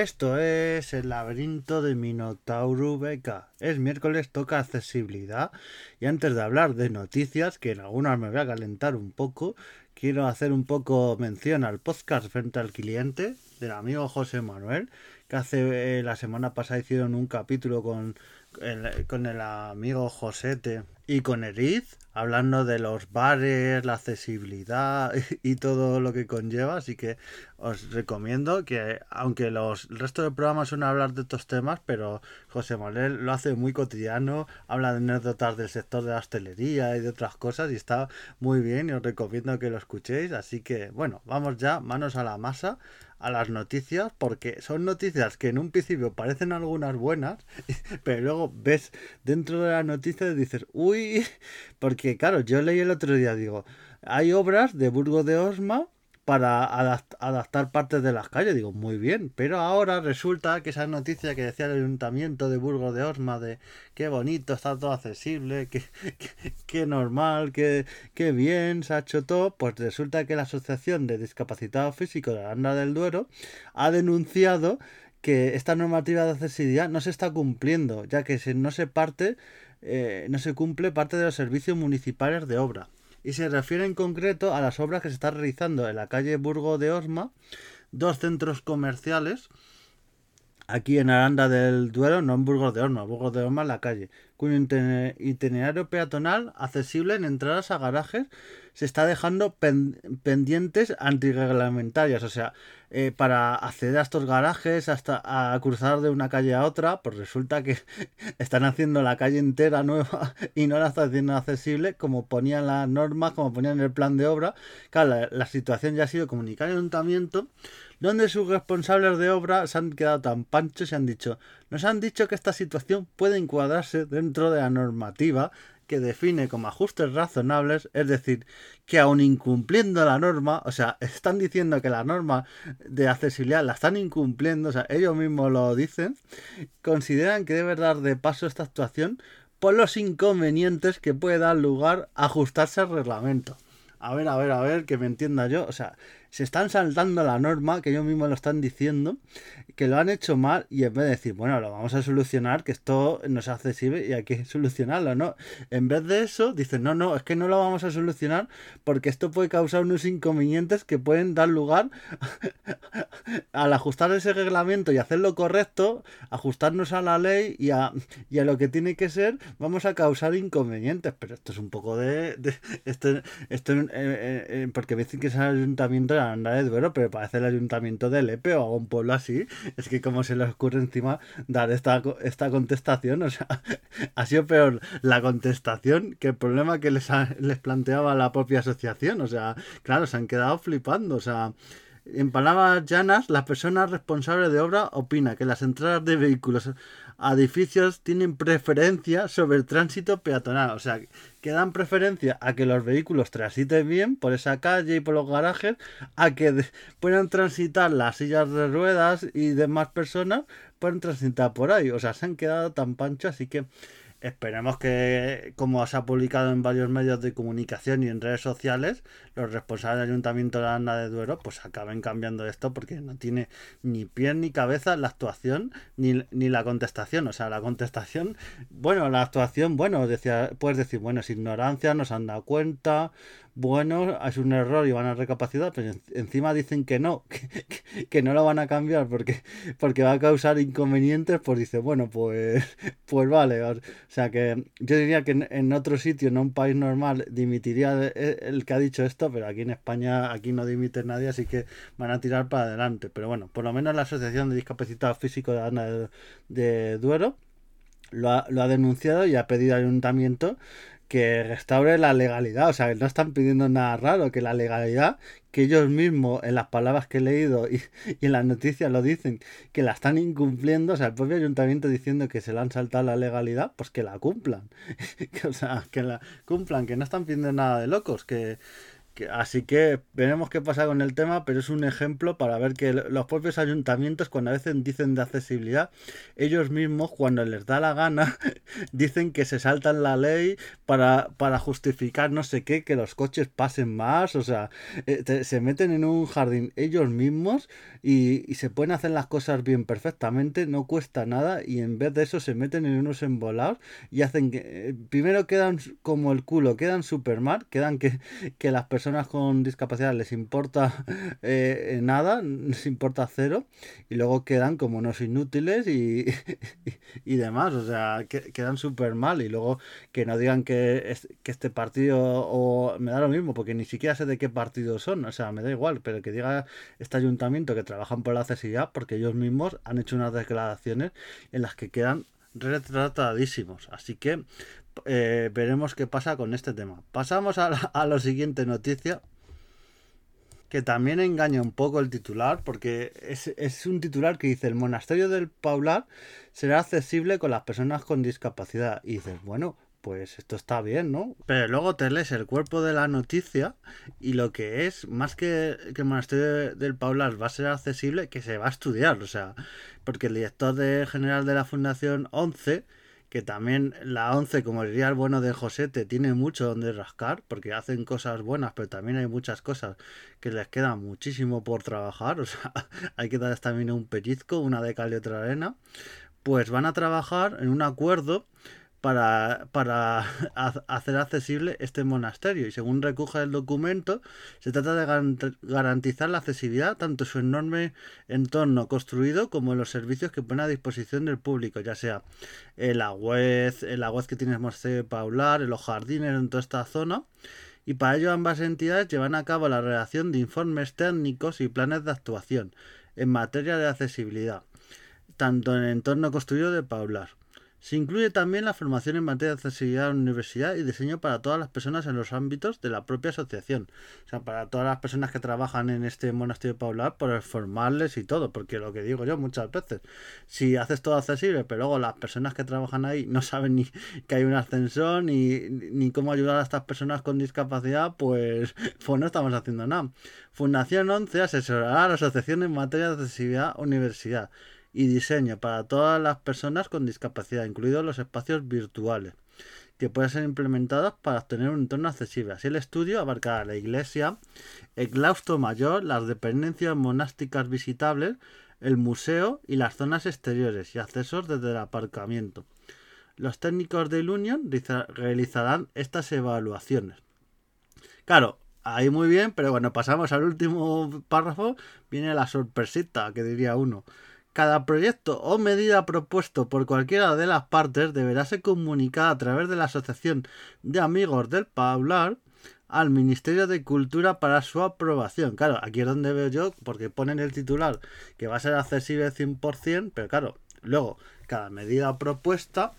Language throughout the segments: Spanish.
Esto es el laberinto de Minotauro Beca. Es miércoles, toca accesibilidad. Y antes de hablar de noticias, que en algunas me voy a calentar un poco, quiero hacer un poco mención al podcast frente al cliente del amigo José Manuel, que hace eh, la semana pasada hicieron un capítulo con con el amigo Josete y con Eriz, hablando de los bares, la accesibilidad y todo lo que conlleva. Así que os recomiendo que, aunque los el resto del programa son hablar de estos temas, pero José Manuel lo hace muy cotidiano, habla de anécdotas del sector de la hostelería y de otras cosas y está muy bien y os recomiendo que lo escuchéis. Así que, bueno, vamos ya, manos a la masa a las noticias porque son noticias que en un principio parecen algunas buenas, pero luego ves dentro de las noticias y dices, uy, porque claro, yo leí el otro día, digo, hay obras de Burgo de Osma para adaptar partes de las calles. Digo, muy bien, pero ahora resulta que esa noticia que decía el ayuntamiento de Burgos de Osma de qué bonito, está todo accesible, qué, qué, normal, qué, qué, bien, se ha hecho todo, pues resulta que la Asociación de Discapacitados Físicos de Aranda del Duero ha denunciado que esta normativa de accesibilidad no se está cumpliendo, ya que no se parte, eh, no se cumple parte de los servicios municipales de obra. Y se refiere en concreto a las obras que se están realizando en la calle Burgo de Osma, dos centros comerciales, aquí en Aranda del Duero, no en Burgos de Osma, Burgos de Osma en la calle, con itinerario peatonal accesible en entradas a garajes se está dejando pendientes antirreglamentarias. O sea, eh, para acceder a estos garajes, hasta a cruzar de una calle a otra, pues resulta que están haciendo la calle entera nueva y no la están haciendo accesible como ponían las normas, como ponían el plan de obra. Claro, la, situación ya ha sido comunicada al ayuntamiento donde sus responsables de obra se han quedado tan panchos y han dicho, nos han dicho que esta situación puede encuadrarse dentro de la normativa que define como ajustes razonables, es decir, que aun incumpliendo la norma, o sea, están diciendo que la norma de accesibilidad la están incumpliendo, o sea, ellos mismos lo dicen, consideran que debe dar de paso esta actuación por los inconvenientes que puede dar lugar a ajustarse al reglamento. A ver, a ver, a ver, que me entienda yo, o sea, se están saltando la norma, que ellos mismos lo están diciendo, que lo han hecho mal y en vez de decir, bueno, lo vamos a solucionar, que esto no es accesible y hay que solucionarlo, ¿no? En vez de eso, dicen, no, no, es que no lo vamos a solucionar porque esto puede causar unos inconvenientes que pueden dar lugar al ajustar ese reglamento y hacerlo correcto, ajustarnos a la ley y a, y a lo que tiene que ser, vamos a causar inconvenientes. Pero esto es un poco de... esto, esto eh, eh, eh, porque me dicen que es el ayuntamiento Anda de Duero, pero parece el ayuntamiento de Lepe o un pueblo así. Es que como se les ocurre encima dar esta, esta contestación, o sea, ha sido peor la contestación que el problema que les, les planteaba la propia asociación. O sea, claro, se han quedado flipando, o sea... En palabras llanas, la persona responsable de obra opina que las entradas de vehículos a edificios tienen preferencia sobre el tránsito peatonal. O sea, que dan preferencia a que los vehículos transiten bien por esa calle y por los garajes, a que puedan transitar las sillas de ruedas y demás personas puedan transitar por ahí. O sea, se han quedado tan panchos, así que Esperemos que, como se ha publicado en varios medios de comunicación y en redes sociales, los responsables del Ayuntamiento de Anda de Duero pues acaben cambiando esto porque no tiene ni pie ni cabeza la actuación ni, ni la contestación. O sea, la contestación, bueno, la actuación, bueno, decía, puedes decir, bueno, es ignorancia, no se han dado cuenta, bueno, es un error y van a recapacitar, pero encima dicen que no, que, no lo van a cambiar porque, porque va a causar inconvenientes, pues dice, bueno, pues, pues vale. O sea que yo diría que en, otro sitio, en un país normal, dimitiría el que ha dicho esto, pero aquí en España, aquí no dimite nadie, así que van a tirar para adelante. Pero bueno, por lo menos la Asociación de Discapacitados Físicos de, de Duero lo ha, lo ha denunciado y ha pedido al ayuntamiento que restaure la legalidad, o sea, que no están pidiendo nada raro, que la legalidad, que ellos mismos en las palabras que he leído y, en las noticias lo dicen, que la están incumpliendo, o sea, el propio ayuntamiento diciendo que se le han saltado la legalidad, pues que la cumplan, o sea, que la cumplan, que no están pidiendo nada de locos, que, Así que veremos qué pasa con el tema, pero es un ejemplo para ver que los propios ayuntamientos, cuando a veces dicen de accesibilidad, ellos mismos, cuando les da la gana, dicen que se saltan la ley para, para justificar no sé qué, que los coches pasen más, o sea, eh, se meten en un jardín ellos mismos y, se pueden hacer las cosas bien perfectamente, no cuesta nada, y en vez de eso se meten en unos embolados y hacen que, eh, primero quedan como el culo, quedan super mal, quedan que, que las personas con discapacidad les importa eh, nada, les importa cero, y luego quedan como unos inútiles y, y, demás, o sea, que, quedan súper mal, y luego que no digan que, que este partido, o me da lo mismo, porque ni siquiera sé de qué partido son, o sea, me da igual, pero que diga este ayuntamiento que trabajan por la accesibilidad, porque ellos mismos han hecho unas declaraciones en las que quedan retratadísimos. Así que eh, veremos qué pasa con este tema. Pasamos a la, siguiente noticia que también engaña un poco el titular, porque es, un titular que dice el monasterio del Paular será accesible con las personas con discapacidad. Y dices, bueno, pues esto está bien, ¿no? Pero luego te lees el cuerpo de la noticia y lo que es, más que, que el monasterio del Paular va a ser accesible, que se va a estudiar, o sea, porque el director general de la Fundación 11 que también la 11, como diría el bueno de Josete, tiene mucho donde rascar, porque hacen cosas buenas, pero también hay muchas cosas que les queda muchísimo por trabajar, o sea, hay que darles también un pellizco, una de cal y otra arena, pues van a trabajar en un acuerdo para, para hacer accesible este monasterio. Y según recoge el documento, se trata de garantizar la accesibilidad tanto en su enorme entorno construido como en los servicios que pone a disposición del público, ya sea web, en la web que tiene el hablar, en los jardines, en toda esta zona. Y para ello ambas entidades llevan a cabo la redacción de informes técnicos y planes de actuación en materia de accesibilidad, tanto en el entorno construido de Paular se incluye también la formación en materia de accesibilidad en la universidad y diseño para todas las personas en los ámbitos de la propia asociación. O sea, para todas las personas que trabajan en este monasterio paular, por formarles y todo. Porque lo que digo yo muchas veces, si haces todo accesible, pero luego las personas que trabajan ahí no saben ni que hay un ascensor, ni, ni cómo ayudar a estas personas con discapacidad, pues, pues no estamos haciendo nada. Fundación 11 asesorará a la asociación en materia de accesibilidad universidad y diseño para todas las personas con discapacidad, incluidos los espacios virtuales, que pueden ser implementados para obtener un entorno accesible. Así el estudio abarcará la iglesia, el claustro mayor, las dependencias monásticas visitables, el museo y las zonas exteriores y accesos desde el aparcamiento. Los técnicos de Union realizarán estas evaluaciones. Claro, ahí muy bien, pero bueno, pasamos al último párrafo, viene la sorpresita que diría uno. Cada proyecto o medida propuesto por cualquiera de las partes deberá ser comunicada a través de la Asociación de Amigos del Paular al Ministerio de Cultura para su aprobación. Claro, aquí es donde veo yo, porque ponen el titular que va a ser accesible 100%, pero claro, luego cada medida propuesta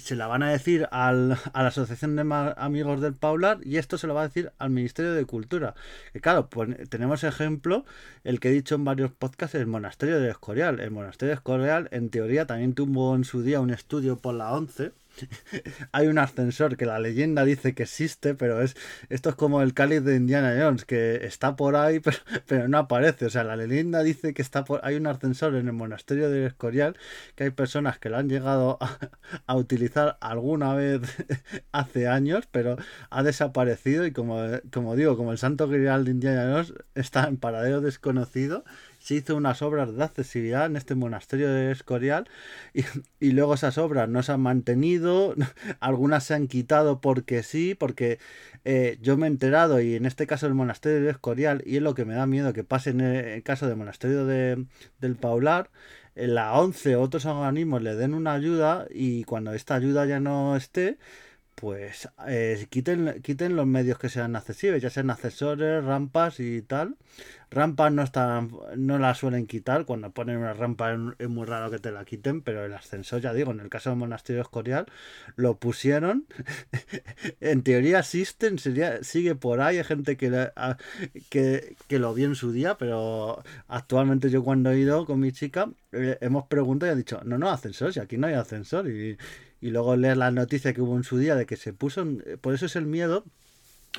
se la van a decir al, a la Asociación de Amigos del Paular y esto se lo va a decir al Ministerio de Cultura. Y claro, pues tenemos ejemplo, el que he dicho en varios podcasts, el Monasterio de Escorial. El Monasterio de Escorial, en teoría, también tuvo en su día un estudio por la ONCE hay un ascensor que la leyenda dice que existe, pero es esto es como el cáliz de Indiana Jones, que está por ahí, pero, no aparece. O sea, la leyenda dice que está por, hay un ascensor en el monasterio de Escorial, que hay personas que lo han llegado a, utilizar alguna vez hace años, pero ha desaparecido y como, como digo, como el santo grial de Indiana Jones está en paradero desconocido se hizo unas obras de accesibilidad en este monasterio de Escorial y, luego esas obras no se han mantenido, algunas se han quitado porque sí, porque eh, yo me he enterado y en este caso el monasterio de Escorial y es lo que me da miedo que pase en el caso del monasterio de, del Paular, en la 11 otros organismos le den una ayuda y cuando esta ayuda ya no esté, pues eh, quiten, quiten los medios que sean accesibles, ya sean accesorios, rampas y tal. Rampas no están, no las suelen quitar, cuando ponen una rampa es muy raro que te la quiten, pero el ascensor, ya digo, en el caso del monasterio escorial, lo pusieron, en teoría existen, sigue por ahí, hay gente que, que, que, lo vio en su día, pero actualmente yo cuando he ido con mi chica, eh, hemos preguntado y ha dicho, no, no, ascensor, si aquí no hay ascensor, y luego leer la noticia que hubo en su día de que se puso, por eso es el miedo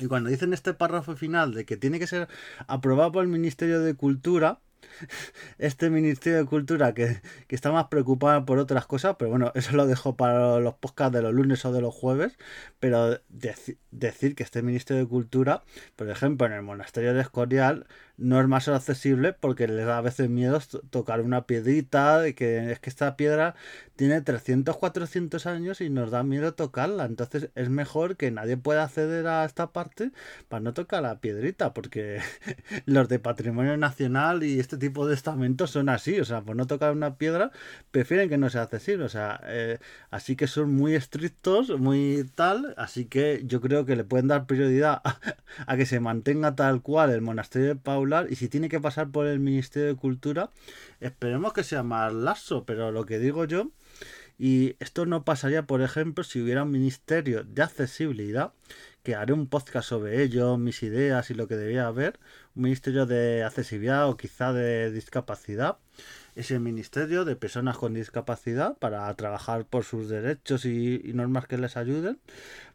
Y cuando dicen este párrafo final de que tiene que ser aprobado por el Ministerio de Cultura, este Ministerio de Cultura que, está más preocupado por otras cosas, pero bueno, eso lo dejo para los podcasts de los lunes o de los jueves, pero decir que este Ministerio de Cultura, por ejemplo, en el monasterio de Escorial, no es más accesible porque les da a veces miedo tocar una piedrita, de que es que esta piedra tiene 300, 400 años y nos da miedo tocarla. Entonces es mejor que nadie pueda acceder a esta parte para no tocar la piedrita, porque los de patrimonio nacional y este tipo de estamentos son así. O sea, por no tocar una piedra, prefieren que no sea accesible. O sea, eh, así que son muy estrictos, muy tal. Así que yo creo que le pueden dar prioridad a, que se mantenga tal cual el monasterio de Paula y si tiene que pasar por el Ministerio de Cultura, esperemos que sea más lazo, pero lo que digo yo, y esto no pasaría, por ejemplo, si hubiera un Ministerio de Accesibilidad, que haré un podcast sobre ello, mis ideas y lo que debía haber, un Ministerio de Accesibilidad o quizá de Discapacidad, es el Ministerio de Personas con Discapacidad para trabajar por sus derechos y normas que les ayuden,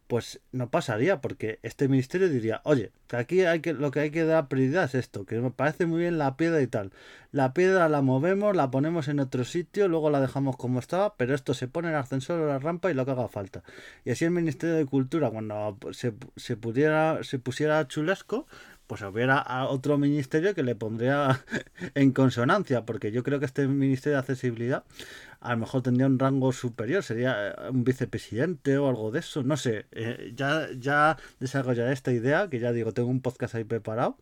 pues no pasaría, porque este ministerio diría, oye, aquí hay que, lo que hay que dar prioridad es esto, que me parece muy bien la piedra y tal. La piedra la movemos, la ponemos en otro sitio, luego la dejamos como estaba, pero esto se pone en el ascensor o la rampa y lo que haga falta. Y así el Ministerio de Cultura, cuando se, se pudiera, se pusiera chulesco, pues hubiera otro ministerio que le pondría en consonancia, porque yo creo que este Ministerio de Accesibilidad a lo mejor tendría un rango superior, sería eh, un vicepresidente o algo de eso, no sé, eh, ya, ya desarrollaré esta idea, que ya digo, tengo un podcast ahí preparado,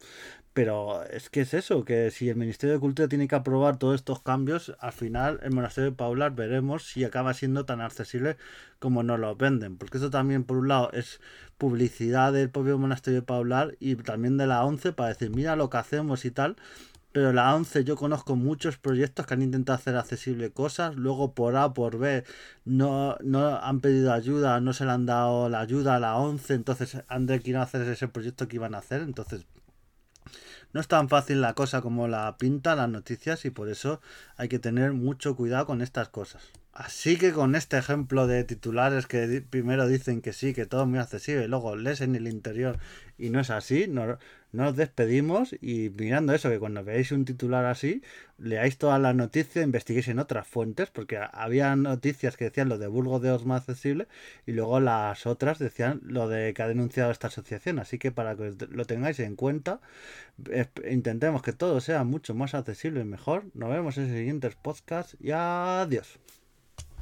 pero es que es eso, que si el Ministerio de Cultura tiene que aprobar todos estos cambios, al final el monasterio de Paular veremos si acaba siendo tan accesible como nos lo venden. Porque eso también, por un lado, es publicidad del propio monasterio de Paular y también de la ONCE para decir, mira lo que hacemos y tal. Pero la ONCE yo conozco muchos proyectos que han intentado hacer accesible cosas, luego por A, por B, no, no han pedido ayuda, no se le han dado la ayuda a la ONCE, entonces han de que hacer ese proyecto que iban a hacer, entonces no es tan fácil la cosa como la pintan las noticias y por eso hay que tener mucho cuidado con estas cosas. Así que con este ejemplo de titulares que primero dicen que sí, que todo es muy accesible, y luego lees en el interior y no es así, no, nos despedimos y mirando eso, que cuando veáis un titular así, leáis toda la noticia, investiguéis en otras fuentes, porque había noticias que decían lo de Burgos de Os más accesible y luego las otras decían lo de que ha denunciado esta asociación. Así que para que lo tengáis en cuenta, intentemos que todo sea mucho más accesible y mejor. Nos vemos en siguientes podcasts y adiós.